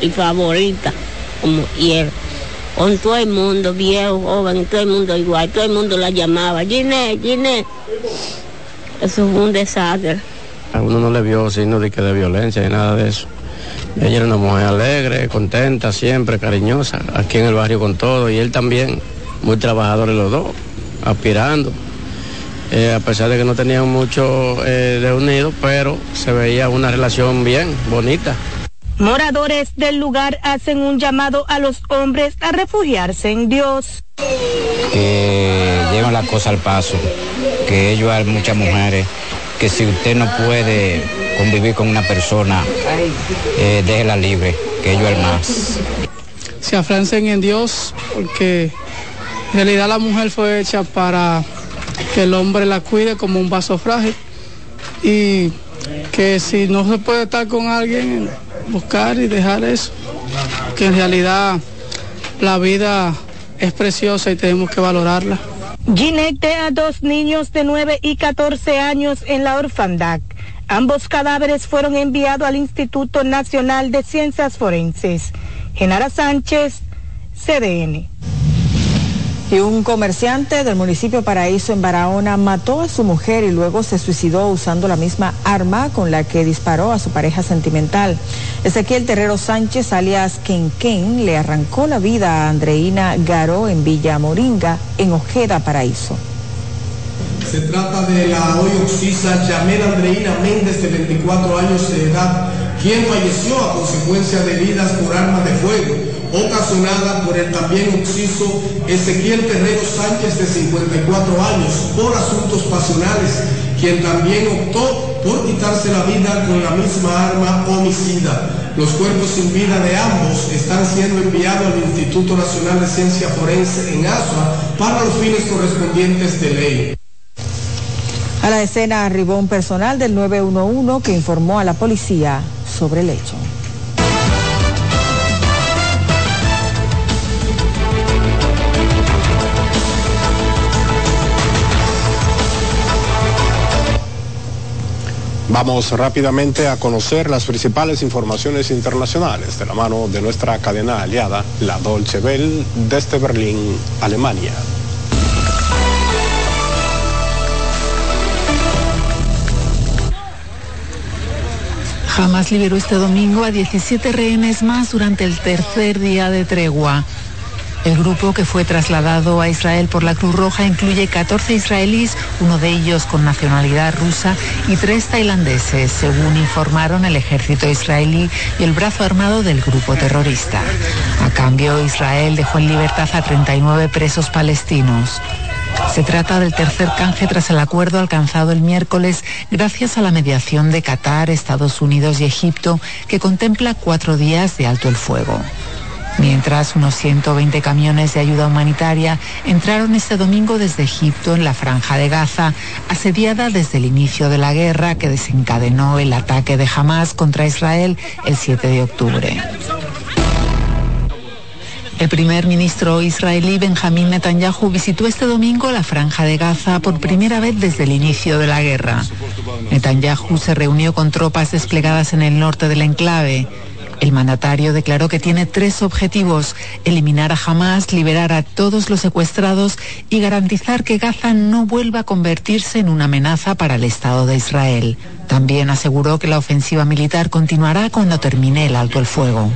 mi favorita, como él. Con todo el mundo, viejo, joven, todo el mundo igual, todo el mundo la llamaba, Ginette, Ginette. Eso fue un desastre. A uno no le vio signos de que de violencia ni nada de eso. Ella era una mujer alegre, contenta, siempre cariñosa, aquí en el barrio con todo, y él también, muy trabajadores los dos. aspirando. Eh, a pesar de que no tenían mucho eh, de unido, pero se veía una relación bien, bonita. Moradores del lugar hacen un llamado a los hombres a refugiarse en Dios. que llevan la cosa al paso, que ellos hay muchas mujeres, que si usted no puede convivir con una persona, eh, déjela libre, que ellos es más. se afrancen en Dios, porque en realidad la mujer fue hecha para que el hombre la cuide como un vaso frágil y que si no se puede estar con alguien, buscar y dejar eso, que en realidad la vida es preciosa y tenemos que valorarla. Ginette a dos niños de 9 y 14 años en la orfandad. Ambos cadáveres fueron enviados al Instituto Nacional de Ciencias Forenses. Genara Sánchez, CDN. Y un comerciante del municipio Paraíso en Barahona mató a su mujer y luego se suicidó usando la misma arma con la que disparó a su pareja sentimental. Ezequiel Terrero Sánchez, alias Ken, le arrancó la vida a Andreina Garó en Villa Moringa, en Ojeda, Paraíso. Se trata de la hoy oxisa Yamel Andreina Méndez, de 24 años de edad, quien falleció a consecuencia de heridas por arma de fuego, ocasionada por el también oxiso Ezequiel Terrero Sánchez, de 54 años, por asuntos pasionales, quien también optó por quitarse la vida con la misma arma homicida. Los cuerpos sin vida de ambos están siendo enviados al Instituto Nacional de Ciencia Forense en Asua para los fines correspondientes de ley. A la escena arribó un personal del 911 que informó a la policía sobre el hecho. Vamos rápidamente a conocer las principales informaciones internacionales de la mano de nuestra cadena aliada, la Dolce Welle, desde Berlín, Alemania. Hamas liberó este domingo a 17 rehenes más durante el tercer día de tregua. El grupo que fue trasladado a Israel por la Cruz Roja incluye 14 israelíes, uno de ellos con nacionalidad rusa, y tres tailandeses, según informaron el ejército israelí y el brazo armado del grupo terrorista. A cambio, Israel dejó en libertad a 39 presos palestinos. Se trata del tercer canje tras el acuerdo alcanzado el miércoles gracias a la mediación de Qatar, Estados Unidos y Egipto, que contempla cuatro días de alto el fuego. Mientras unos 120 camiones de ayuda humanitaria entraron este domingo desde Egipto en la franja de Gaza, asediada desde el inicio de la guerra que desencadenó el ataque de Hamas contra Israel el 7 de octubre. El primer ministro israelí Benjamín Netanyahu visitó este domingo la franja de Gaza por primera vez desde el inicio de la guerra. Netanyahu se reunió con tropas desplegadas en el norte del enclave. El mandatario declaró que tiene tres objetivos, eliminar a Hamas, liberar a todos los secuestrados y garantizar que Gaza no vuelva a convertirse en una amenaza para el Estado de Israel. También aseguró que la ofensiva militar continuará cuando termine el alto el fuego.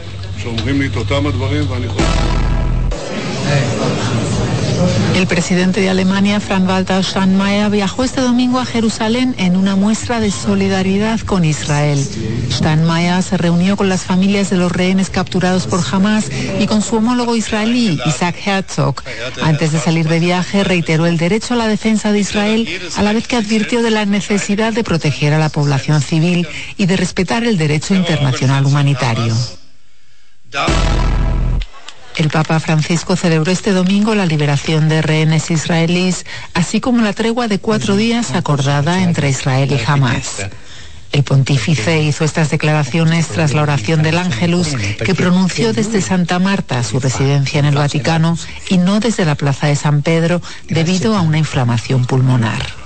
El presidente de Alemania, Frank-Walter Steinmeier, viajó este domingo a Jerusalén en una muestra de solidaridad con Israel. Steinmeier se reunió con las familias de los rehenes capturados por Hamas y con su homólogo israelí, Isaac Herzog. Antes de salir de viaje, reiteró el derecho a la defensa de Israel, a la vez que advirtió de la necesidad de proteger a la población civil y de respetar el derecho internacional humanitario. El Papa Francisco celebró este domingo la liberación de rehenes israelíes, así como la tregua de cuatro días acordada entre Israel y Hamas. El pontífice hizo estas declaraciones tras la oración del Ángelus que pronunció desde Santa Marta, su residencia en el Vaticano, y no desde la Plaza de San Pedro debido a una inflamación pulmonar.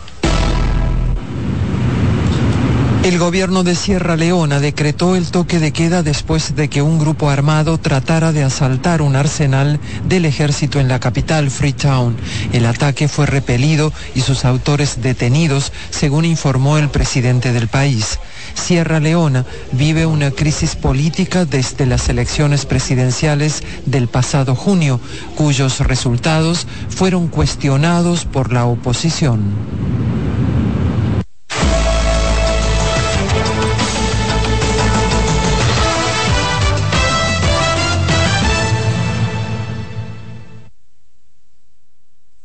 El gobierno de Sierra Leona decretó el toque de queda después de que un grupo armado tratara de asaltar un arsenal del ejército en la capital, Freetown. El ataque fue repelido y sus autores detenidos, según informó el presidente del país. Sierra Leona vive una crisis política desde las elecciones presidenciales del pasado junio, cuyos resultados fueron cuestionados por la oposición.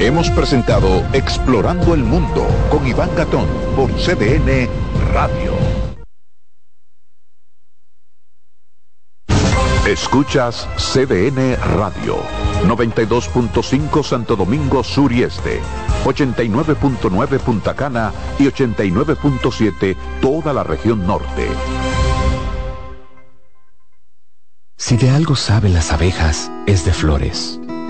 Hemos presentado Explorando el Mundo con Iván Gatón por CDN Radio. Escuchas CDN Radio, 92.5 Santo Domingo Sur y Este, 89.9 Punta Cana y 89.7 toda la región norte. Si de algo saben las abejas, es de flores.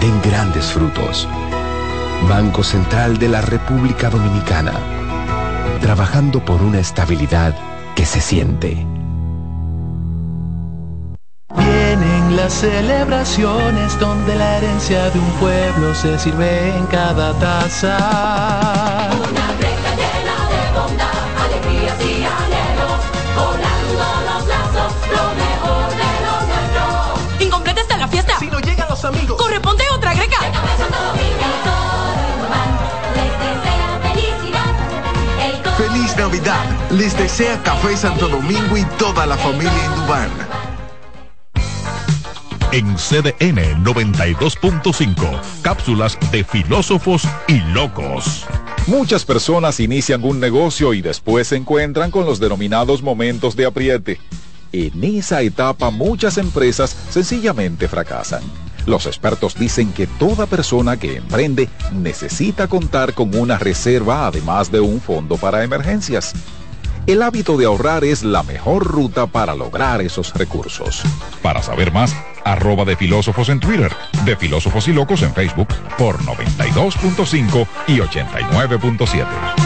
den grandes frutos. Banco Central de la República Dominicana, trabajando por una estabilidad que se siente. Vienen las celebraciones donde la herencia de un pueblo se sirve en cada taza. Una brecha llena de bondad, alegrías y anhelos, volando los lazos, lo mejor de lo nuestro. Incompleta está la fiesta. Si no llegan los amigos, Navidad. Les desea Café Santo Domingo y toda la familia Indubán. En CDN 92.5, cápsulas de filósofos y locos. Muchas personas inician un negocio y después se encuentran con los denominados momentos de apriete. En esa etapa muchas empresas sencillamente fracasan. Los expertos dicen que toda persona que emprende necesita contar con una reserva además de un fondo para emergencias. El hábito de ahorrar es la mejor ruta para lograr esos recursos. Para saber más, arroba de filósofos en Twitter, de filósofos y locos en Facebook por 92.5 y 89.7.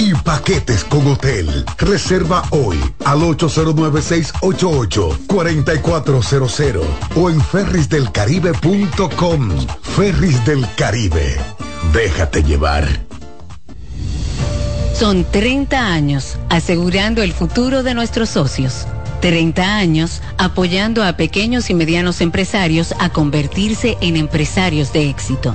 y paquetes con hotel. Reserva hoy al 809-688-4400 o en ferrisdelcaribe.com. Ferris del Caribe. Déjate llevar. Son 30 años asegurando el futuro de nuestros socios. 30 años apoyando a pequeños y medianos empresarios a convertirse en empresarios de éxito.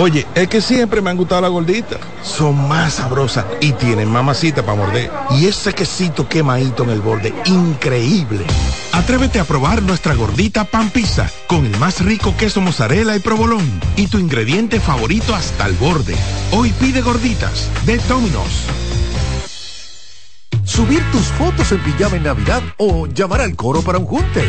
Oye, es que siempre me han gustado las gorditas. Son más sabrosas y tienen mamacita para morder. Y ese quesito quemadito en el borde, increíble. Atrévete a probar nuestra gordita pan pizza con el más rico queso mozzarella y provolón y tu ingrediente favorito hasta el borde. Hoy pide gorditas de Domino's. Subir tus fotos en pijama en Navidad o llamar al coro para un junte.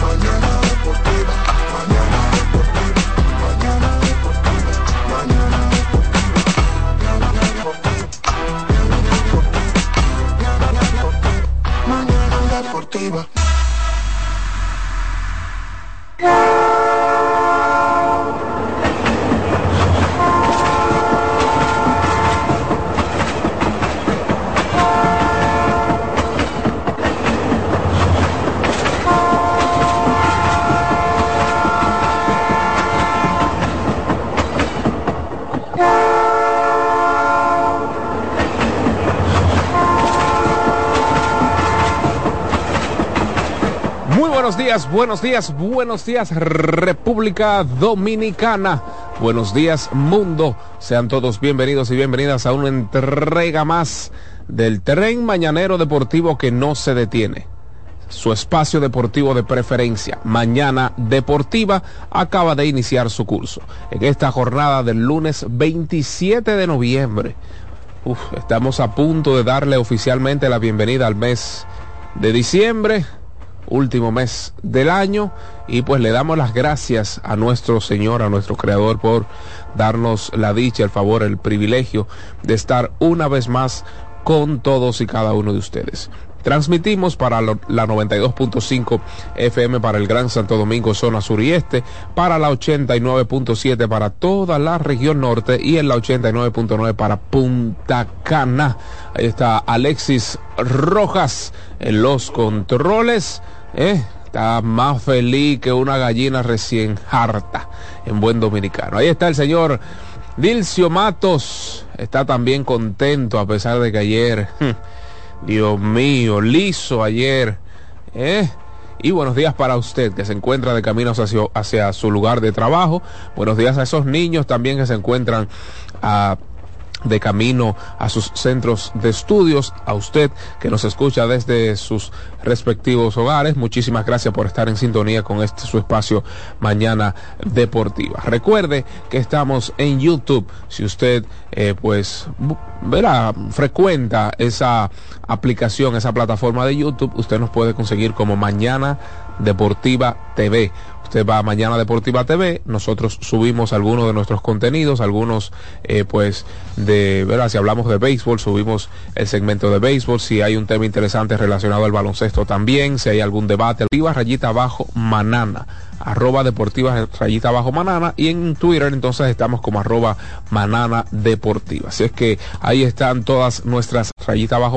Buenos días, buenos días República Dominicana. Buenos días mundo. Sean todos bienvenidos y bienvenidas a una entrega más del tren mañanero deportivo que no se detiene. Su espacio deportivo de preferencia, Mañana Deportiva, acaba de iniciar su curso. En esta jornada del lunes 27 de noviembre, estamos a punto de darle oficialmente la bienvenida al mes de diciembre último mes del año y pues le damos las gracias a nuestro Señor, a nuestro Creador por darnos la dicha, el favor, el privilegio de estar una vez más con todos y cada uno de ustedes. Transmitimos para la 92.5 FM para el Gran Santo Domingo, zona sur y este, para la 89.7 para toda la región norte y en la 89.9 para Punta Cana. Ahí está Alexis Rojas en los controles. ¿Eh? Está más feliz que una gallina recién harta en buen dominicano. Ahí está el señor Dilcio Matos. Está también contento a pesar de que ayer, Dios mío, liso ayer. ¿eh? Y buenos días para usted que se encuentra de camino hacia, hacia su lugar de trabajo. Buenos días a esos niños también que se encuentran a de camino a sus centros de estudios, a usted que nos escucha desde sus respectivos hogares. Muchísimas gracias por estar en sintonía con este su espacio Mañana Deportiva. Recuerde que estamos en YouTube. Si usted eh, pues verá, frecuenta esa aplicación, esa plataforma de YouTube, usted nos puede conseguir como Mañana Deportiva TV. Usted va a Mañana Deportiva TV, nosotros subimos algunos de nuestros contenidos, algunos eh, pues de, ¿verdad? Si hablamos de béisbol, subimos el segmento de béisbol, si hay un tema interesante relacionado al baloncesto también, si hay algún debate, deportiva rayita abajo manana, arroba deportiva rayita abajo manana y en Twitter entonces estamos como arroba manana deportiva. Así es que ahí están todas nuestras rayitas abajo